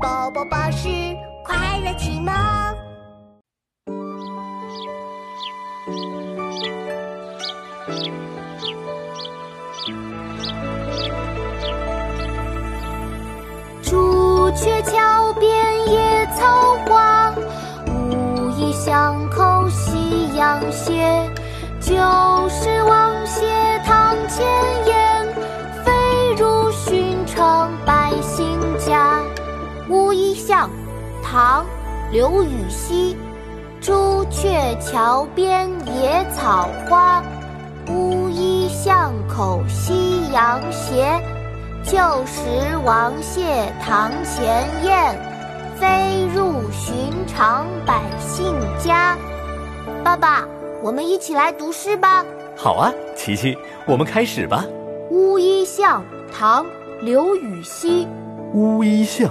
宝宝巴士快乐启蒙。朱雀桥边野草花，乌衣巷口夕阳斜。旧时王唐·刘禹锡。朱雀桥边野草花，乌衣巷口夕阳斜。旧时王谢堂前燕，飞入寻常百姓家。爸爸，我们一起来读诗吧。好啊，琪琪，我们开始吧。乌衣巷，唐·刘禹锡。乌衣巷，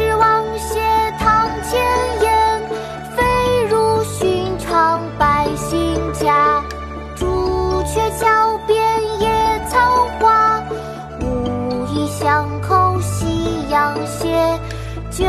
鹊桥边野草花乌衣巷口夕阳斜旧